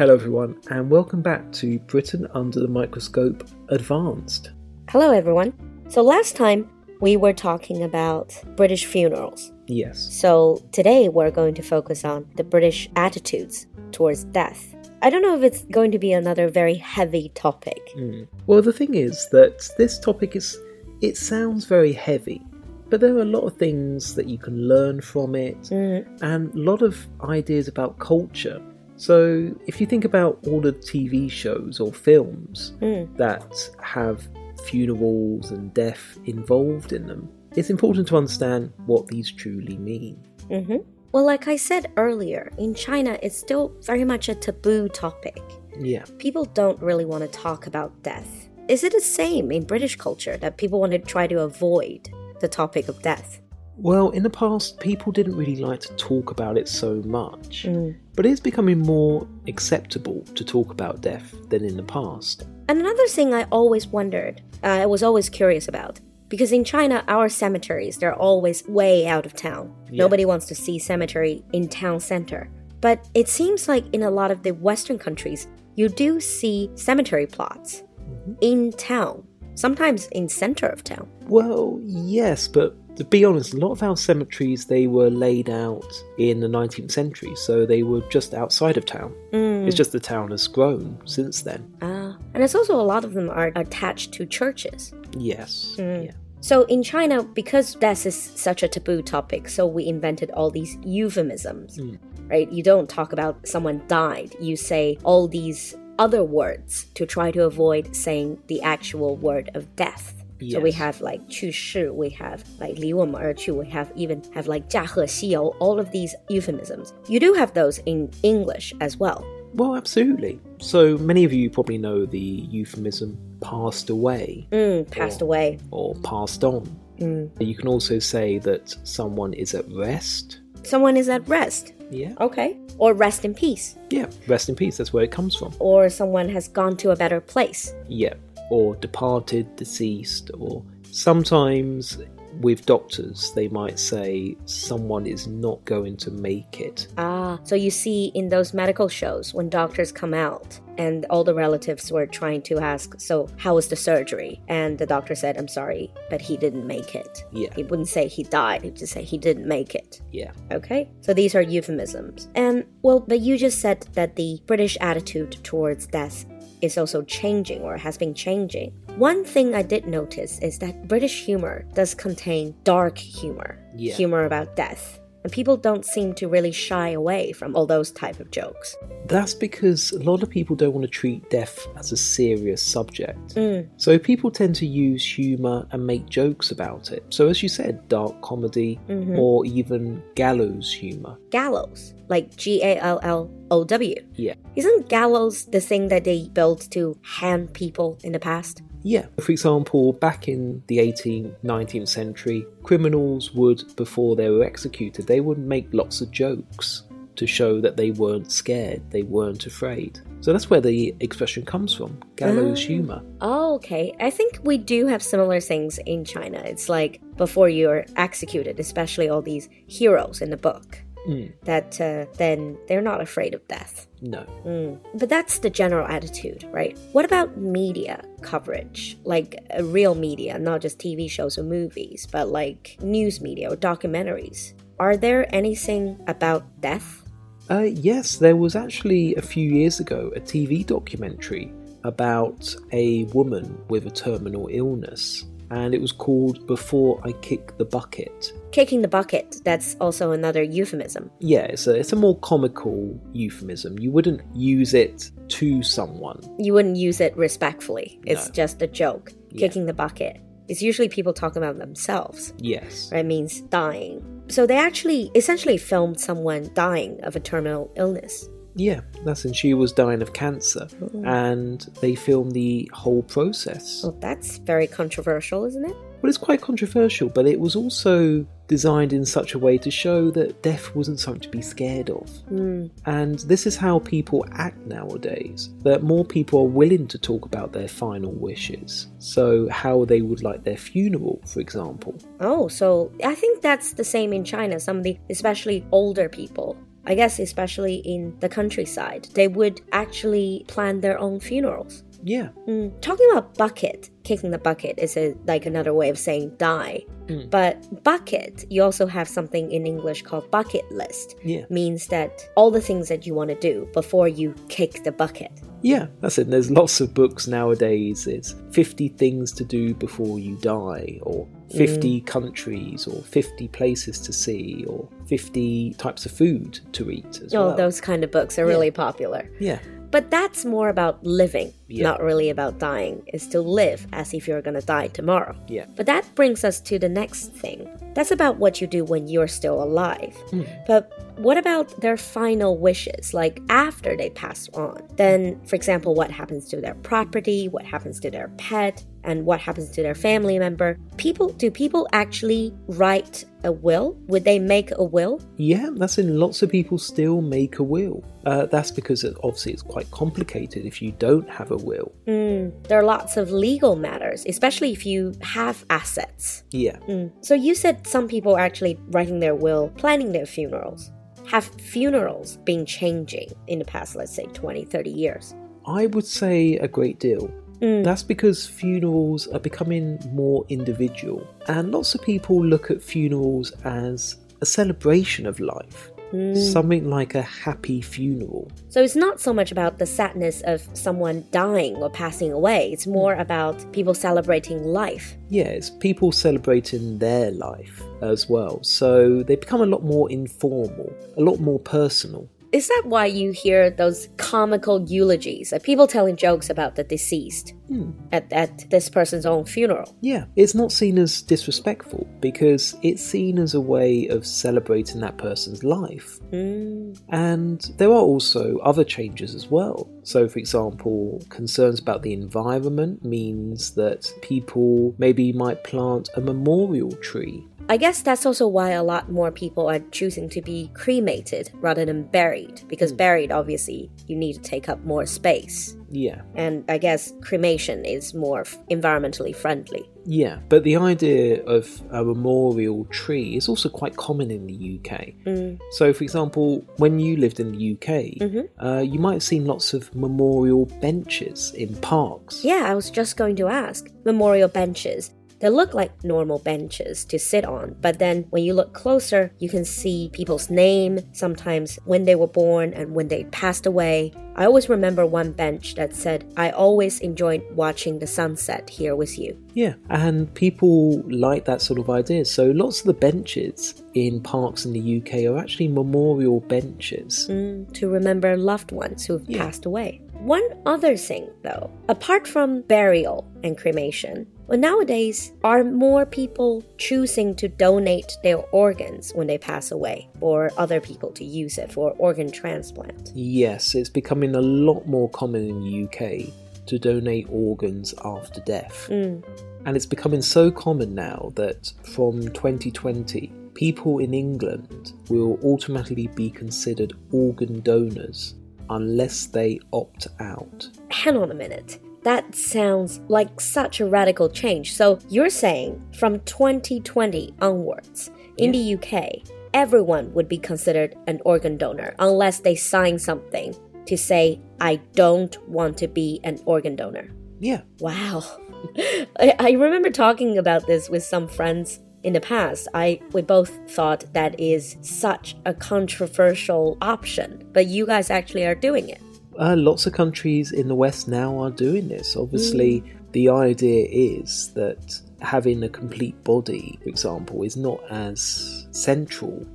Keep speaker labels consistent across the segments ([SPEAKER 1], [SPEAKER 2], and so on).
[SPEAKER 1] Hello, everyone, and welcome back to Britain Under the Microscope Advanced.
[SPEAKER 2] Hello, everyone. So, last time we were talking about British funerals.
[SPEAKER 1] Yes.
[SPEAKER 2] So, today we're going to focus on the British attitudes towards death. I don't know if it's going to be another very heavy topic.
[SPEAKER 1] Mm. Well, the thing is that this topic is, it sounds very heavy, but there are a lot of things that you can learn from it
[SPEAKER 2] Mm,
[SPEAKER 1] and a lot of ideas about culture. So, if you think about all the TV shows or films
[SPEAKER 2] mm,
[SPEAKER 1] that have funerals and death involved in them, it's important to understand what these truly mean.
[SPEAKER 2] hmm Well, like I said earlier, in China, it's still very much a taboo topic.
[SPEAKER 1] Yeah.
[SPEAKER 2] People don't really want to talk about death. Is it the same in British culture that people want to try to avoid the topic of death?
[SPEAKER 1] Well, in the past, people didn't really like to talk about it so much,
[SPEAKER 2] Mm.
[SPEAKER 1] but it is becoming more acceptable to talk about death than in the past.
[SPEAKER 2] And another thing I always wondered, uh, I was always curious about, because in China, our cemeteries, they're always way out of town.
[SPEAKER 1] Yeah.
[SPEAKER 2] Nobody wants to see cemetery in town center. But it seems like in a lot of the Western countries, you do see cemetery plots in town, sometimes in center of town.
[SPEAKER 1] Well, yes, but to be honest, a lot of our cemeteries they were laid out in the 19th century, so they were just outside of town.
[SPEAKER 2] Mm.
[SPEAKER 1] It's just the town has grown since then.
[SPEAKER 2] Ah, and it's also a lot of them are attached to churches.
[SPEAKER 1] Yes.
[SPEAKER 2] Mm.
[SPEAKER 1] Yeah.
[SPEAKER 2] So in China, because death is such a taboo topic, so we invented all these euphemisms,
[SPEAKER 1] Mm.
[SPEAKER 2] right? You don't talk about someone died. You say all these other words to try to avoid saying the actual word of death. So we
[SPEAKER 1] Yes.
[SPEAKER 2] have like 去世, we have like 离我们而去, we have even have like 驾鹤西游, all of these euphemisms. You do have those in English as well.
[SPEAKER 1] Well, absolutely. So many of you probably know the euphemism passed away
[SPEAKER 2] Mm, passed
[SPEAKER 1] Or-
[SPEAKER 2] away.
[SPEAKER 1] or passed on.
[SPEAKER 2] Mm.
[SPEAKER 1] You can also say that someone is at rest.
[SPEAKER 2] Someone is at rest.
[SPEAKER 1] Yeah.
[SPEAKER 2] Okay. Or rest in peace.
[SPEAKER 1] Yeah, rest in peace. That's where it comes from.
[SPEAKER 2] Or someone has gone to a better place.
[SPEAKER 1] Yeah. Or departed, deceased, or sometimes with doctors, they might say someone is not going to make it.
[SPEAKER 2] Ah, so you see in those medical shows when doctors come out and all the relatives were trying to ask, So, how was the surgery? And the doctor said, I'm sorry, but he didn't make it.
[SPEAKER 1] Yeah.
[SPEAKER 2] He wouldn't say he died, he'd just say he didn't make it.
[SPEAKER 1] Yeah.
[SPEAKER 2] Okay? So these are euphemisms. And, well, but you just said that the British attitude towards death is also changing or has been changing. One thing I did notice is that British humor does contain dark humor,
[SPEAKER 1] Yeah.
[SPEAKER 2] humor about death. And people don't seem to really shy away from all those type of jokes.
[SPEAKER 1] That's because a lot of people don't want to treat death as a serious subject.
[SPEAKER 2] Mm.
[SPEAKER 1] So people tend to use humour and make jokes about it. So, as you said, dark comedy
[SPEAKER 2] Mhm.
[SPEAKER 1] or even gallows humour.
[SPEAKER 2] Gallows, like G A L L O W.
[SPEAKER 1] Yeah.
[SPEAKER 2] Isn't gallows the thing that they built to hang people in the past?
[SPEAKER 1] Yeah. For example, back in the 18th, 19th century, criminals would, before they were executed, they would make lots of jokes to show that they weren't scared, they weren't afraid. So that's where the expression comes from gallows
[SPEAKER 2] Ah.
[SPEAKER 1] humour.
[SPEAKER 2] Oh, okay. I think we do have similar things in China. It's like before you're executed, especially all these heroes in the book,
[SPEAKER 1] Mm,
[SPEAKER 2] that uh, then they're not afraid of death.
[SPEAKER 1] no.
[SPEAKER 2] Mm. But that's the general attitude, right? What about media coverage? Like uh, real media, not just TV shows or movies, but like news media or documentaries. Are there anything about death?
[SPEAKER 1] Uh, yes, there was actually a few years ago a TV documentary about a woman with a terminal illness, and it was called Before I Kick the Bucket.
[SPEAKER 2] Kicking the bucket, that's also another euphemism.
[SPEAKER 1] Yeah, it's a, it's a more comical euphemism. You wouldn't use it to someone.
[SPEAKER 2] You wouldn't use it respectfully. It's
[SPEAKER 1] No.
[SPEAKER 2] just a joke.
[SPEAKER 1] Yeah.
[SPEAKER 2] Kicking the bucket. It's usually people talking about themselves.
[SPEAKER 1] Yes.
[SPEAKER 2] Right? It means dying. So they actually essentially filmed someone dying of a terminal illness.
[SPEAKER 1] Yeah, that's and she was dying of cancer, and they filmed the whole process.
[SPEAKER 2] Well, that's very controversial, isn't it?
[SPEAKER 1] Well, it's quite controversial, but it was also designed in such a way to show that death wasn't something to be scared of.
[SPEAKER 2] Hmm.
[SPEAKER 1] And this is how people act nowadays. That more people are willing to talk about their final wishes. So, how they would like their funeral, for example.
[SPEAKER 2] Oh, so I think that's the same in China. Some of the, especially older people, I guess, especially in the countryside, they would actually plan their own funerals.
[SPEAKER 1] Yeah.
[SPEAKER 2] Mm. Talking about bucket, kicking the bucket is a, like another way of saying die.
[SPEAKER 1] Mm.
[SPEAKER 2] But bucket, you also have something in English called bucket list.
[SPEAKER 1] Yeah.
[SPEAKER 2] Means that all the things that you want to do before you kick the bucket.
[SPEAKER 1] Yeah, that's it. And There's lots of books nowadays. It's 50 things to do before you die, or 50 countries, or 50 places to see, or 50 types of food to eat as
[SPEAKER 2] Oh,
[SPEAKER 1] well.
[SPEAKER 2] those kind of books are really popular.
[SPEAKER 1] Yeah.
[SPEAKER 2] But that's more about living,
[SPEAKER 1] Yeah.
[SPEAKER 2] not really about dying. Is to live as if you're gonna die tomorrow.
[SPEAKER 1] Yeah.
[SPEAKER 2] But that brings us to the next thing. That's about what you do when you're still alive. But what about their final wishes, like after they pass on? Then, for example, what happens to their property, what happens to their pet, and what happens to their family member? People do people actually write a will? Would they make a will?
[SPEAKER 1] Yeah, that's in lots of people still make a will. Uh, that's because it, obviously it's quite complicated if you don't have a will.
[SPEAKER 2] Mm, there are lots of legal matters, especially if you have assets.
[SPEAKER 1] Yeah.
[SPEAKER 2] Mm. So you said some people are actually writing their will, planning their funerals. Have funerals been changing in the past, let's say 20, 30 years?
[SPEAKER 1] I would say a great deal.
[SPEAKER 2] Mm.
[SPEAKER 1] That's because funerals are becoming more individual, and lots of people look at funerals as a celebration of life,
[SPEAKER 2] Mm.
[SPEAKER 1] something like a happy funeral.
[SPEAKER 2] So it's not so much about the sadness of someone dying or passing away, it's more about people celebrating life.
[SPEAKER 1] Yeah, it's people celebrating their life as well, so they become a lot more informal, a lot more personal.
[SPEAKER 2] Is that why you hear those comical eulogies, like people telling jokes about the deceased
[SPEAKER 1] Hmm.
[SPEAKER 2] at, at this person's own funeral?
[SPEAKER 1] Yeah, it's not seen as disrespectful because it's seen as a way of celebrating that person's life.
[SPEAKER 2] Mm.
[SPEAKER 1] And there are also other changes as well. So, for example, concerns about the environment means that people maybe might plant a memorial tree.
[SPEAKER 2] I guess that's also why a lot more people are choosing to be cremated rather than buried, because buried, obviously, you need to take up more space.
[SPEAKER 1] Yeah,
[SPEAKER 2] And I guess cremation is more environmentally friendly.
[SPEAKER 1] yeah. But the idea of a memorial tree is also quite common in the UK.
[SPEAKER 2] Mm.
[SPEAKER 1] So, for example, when you lived in the UK,
[SPEAKER 2] Mhm.
[SPEAKER 1] uh, you might have seen lots of memorial benches in parks.
[SPEAKER 2] Yeah, I was just going to ask. Memorial benches. They look like normal benches to sit on, but then when you look closer, you can see people's name, sometimes when they were born and when they passed away. I always remember one bench that said, I always enjoyed watching the sunset here with you.
[SPEAKER 1] Yeah, and people like that sort of idea. So lots of the benches in parks in the UK are actually memorial benches.
[SPEAKER 2] Mm, to remember loved ones who've
[SPEAKER 1] Yeah.
[SPEAKER 2] passed away. One other thing, though, apart from burial and cremation, well, nowadays, are more people choosing to donate their organs when they pass away or other people to use it for organ transplant?
[SPEAKER 1] Yes, it's becoming a lot more common in the UK to donate organs after death.
[SPEAKER 2] Mm.
[SPEAKER 1] And it's becoming so common now that from 2020, people in England will automatically be considered organ donors unless they opt out.
[SPEAKER 2] Hang on a minute. That sounds like such a radical change. So you're saying from 2020 onwards, in the UK, everyone would be considered an organ donor unless they sign something to say, I don't want to be an organ donor.
[SPEAKER 1] Yeah,
[SPEAKER 2] Wow. I, I remember talking about this with some friends in the past. I we both thought that is such a controversial option, but you guys actually are doing it.
[SPEAKER 1] Uh, lots of countries in the West now are doing this. Obviously, the idea is that having a complete body, for example, is not as central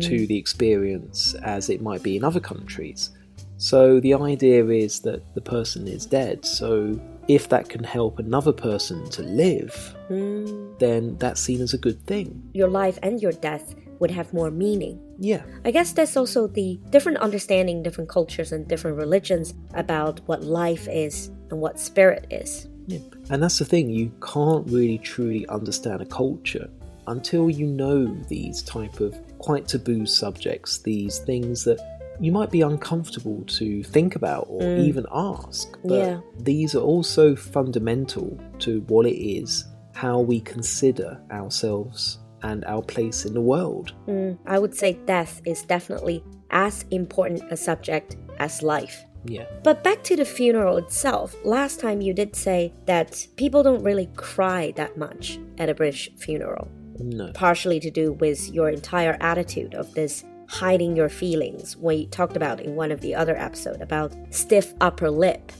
[SPEAKER 1] to the experience as it might be in other countries. So, the idea is that the person is dead. So, if that can help another person to live,
[SPEAKER 2] Mm,
[SPEAKER 1] then that's seen as a good thing.
[SPEAKER 2] your life and your death would have more meaning.
[SPEAKER 1] Yeah.
[SPEAKER 2] I guess that's also the different understanding, different cultures and different religions about what life is and what spirit is.
[SPEAKER 1] Yeah. And that's the thing, you can't really truly understand a culture until you know these type of quite taboo subjects, these things that you might be uncomfortable to think about or
[SPEAKER 2] Mm.
[SPEAKER 1] even ask. But
[SPEAKER 2] Yeah.
[SPEAKER 1] these are also fundamental to what it is, how we consider ourselves and our place in the world.
[SPEAKER 2] Mm, I would say death is definitely as important a subject as life.
[SPEAKER 1] Yeah.
[SPEAKER 2] But back to the funeral itself, last time you did say that people don't really cry that much at a British funeral.
[SPEAKER 1] No.
[SPEAKER 2] Partially to do with your entire attitude of this hiding your feelings, we talked about in one of the other episodes about stiff upper lip.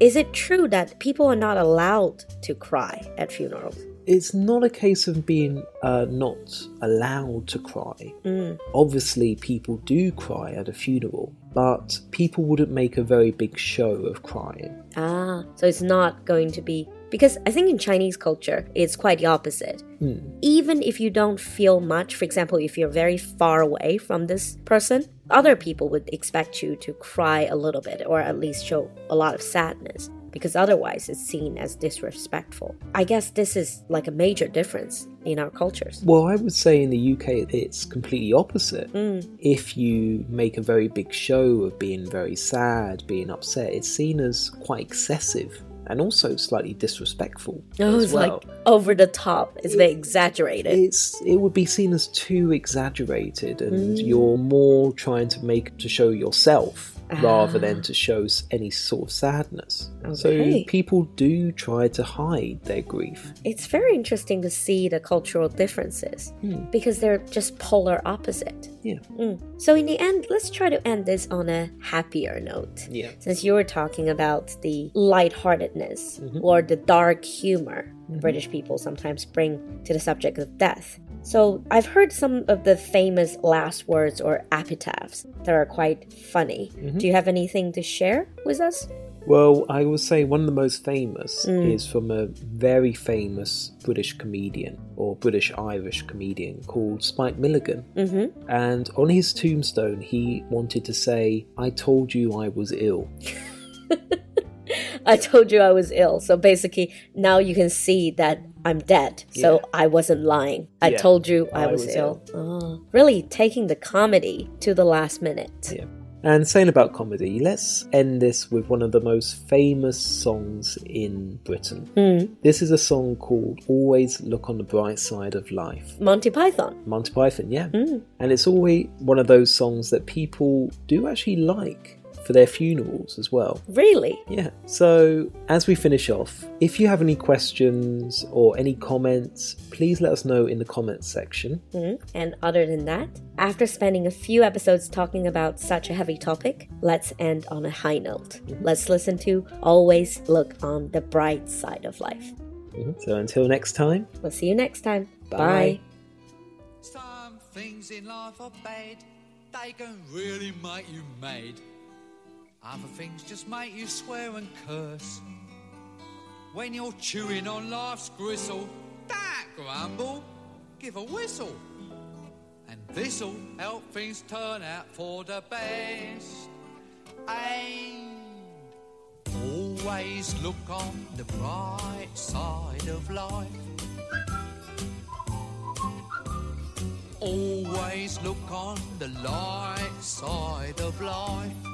[SPEAKER 2] Is it true that people are not allowed to cry at funerals?
[SPEAKER 1] It's not a case of being uh, not allowed to cry. Obviously, people do cry at a funeral, but people wouldn't make a very big show of crying.
[SPEAKER 2] Ah, so it's not going to be because I think in Chinese culture it's quite the opposite. Even if you don't feel much, for example, if you're very far away from this person, other people would expect you to cry a little bit or at least show a lot of sadness because otherwise it's seen as disrespectful. I guess this is like a major difference in our cultures.
[SPEAKER 1] Well, I would say in the UK it's completely opposite. Mm. If you make a very big show of being very sad, being upset, it's seen as quite excessive and also slightly disrespectful
[SPEAKER 2] Oh, it's
[SPEAKER 1] well.
[SPEAKER 2] like over the top. It's very exaggerated.
[SPEAKER 1] it's it would be seen as too exaggerated and mm. you're more trying to make to show yourself rather than ah. to show any sort of sadness
[SPEAKER 2] Okay.
[SPEAKER 1] so people do try to hide their grief
[SPEAKER 2] It's very interesting to see the cultural differences hmm. because they're just polar opposite.
[SPEAKER 1] yeah
[SPEAKER 2] Mm. So, in the end, let's try to end this on a happier note.
[SPEAKER 1] yeah
[SPEAKER 2] Since you were talking about the lightheartedness mm-hmm. or the dark humor mm-hmm. British people sometimes bring to the subject of death. So, I've heard some of the famous last words or epitaphs that are quite funny. Do you have anything to share with us?
[SPEAKER 1] well i will say one of the most famous is from a very famous british comedian or british irish comedian called spike milligan
[SPEAKER 2] Mm-hmm.
[SPEAKER 1] and on his tombstone he wanted to say i told you i was ill
[SPEAKER 2] I told you I was ill. So basically, now you can see that I'm dead. So I wasn't lying. I
[SPEAKER 1] Yeah.
[SPEAKER 2] told you I,
[SPEAKER 1] I
[SPEAKER 2] was,
[SPEAKER 1] was
[SPEAKER 2] ill. Oh, really taking the comedy to the last minute.
[SPEAKER 1] Yeah. And saying about comedy, let's end this with one of the most famous songs in Britain. Hmm. This is a song called Always Look on the Bright Side of Life.
[SPEAKER 2] Monty Python.
[SPEAKER 1] Monty Python, yeah. Hmm. And it's always one of those songs that people do actually like for their funerals as well.
[SPEAKER 2] Really?
[SPEAKER 1] Yeah. So, as we finish off, if you have any questions or any comments, please let us know in the comments section.
[SPEAKER 2] Mm. And other than that, after spending a few episodes talking about such a heavy topic, let's end on a high note. Let's listen to Always Look on the Bright Side of Life.
[SPEAKER 1] So, until next time,
[SPEAKER 2] We'll see you next time.
[SPEAKER 1] Bye.
[SPEAKER 2] Bye.
[SPEAKER 3] Some things in life are bad, they can really make you mad. Other things just make you swear and curse. When you're chewing on life's gristle, don't grumble, give a whistle. And this'll help things turn out for the best. And always look on the bright side of life. Always look on the light side of life.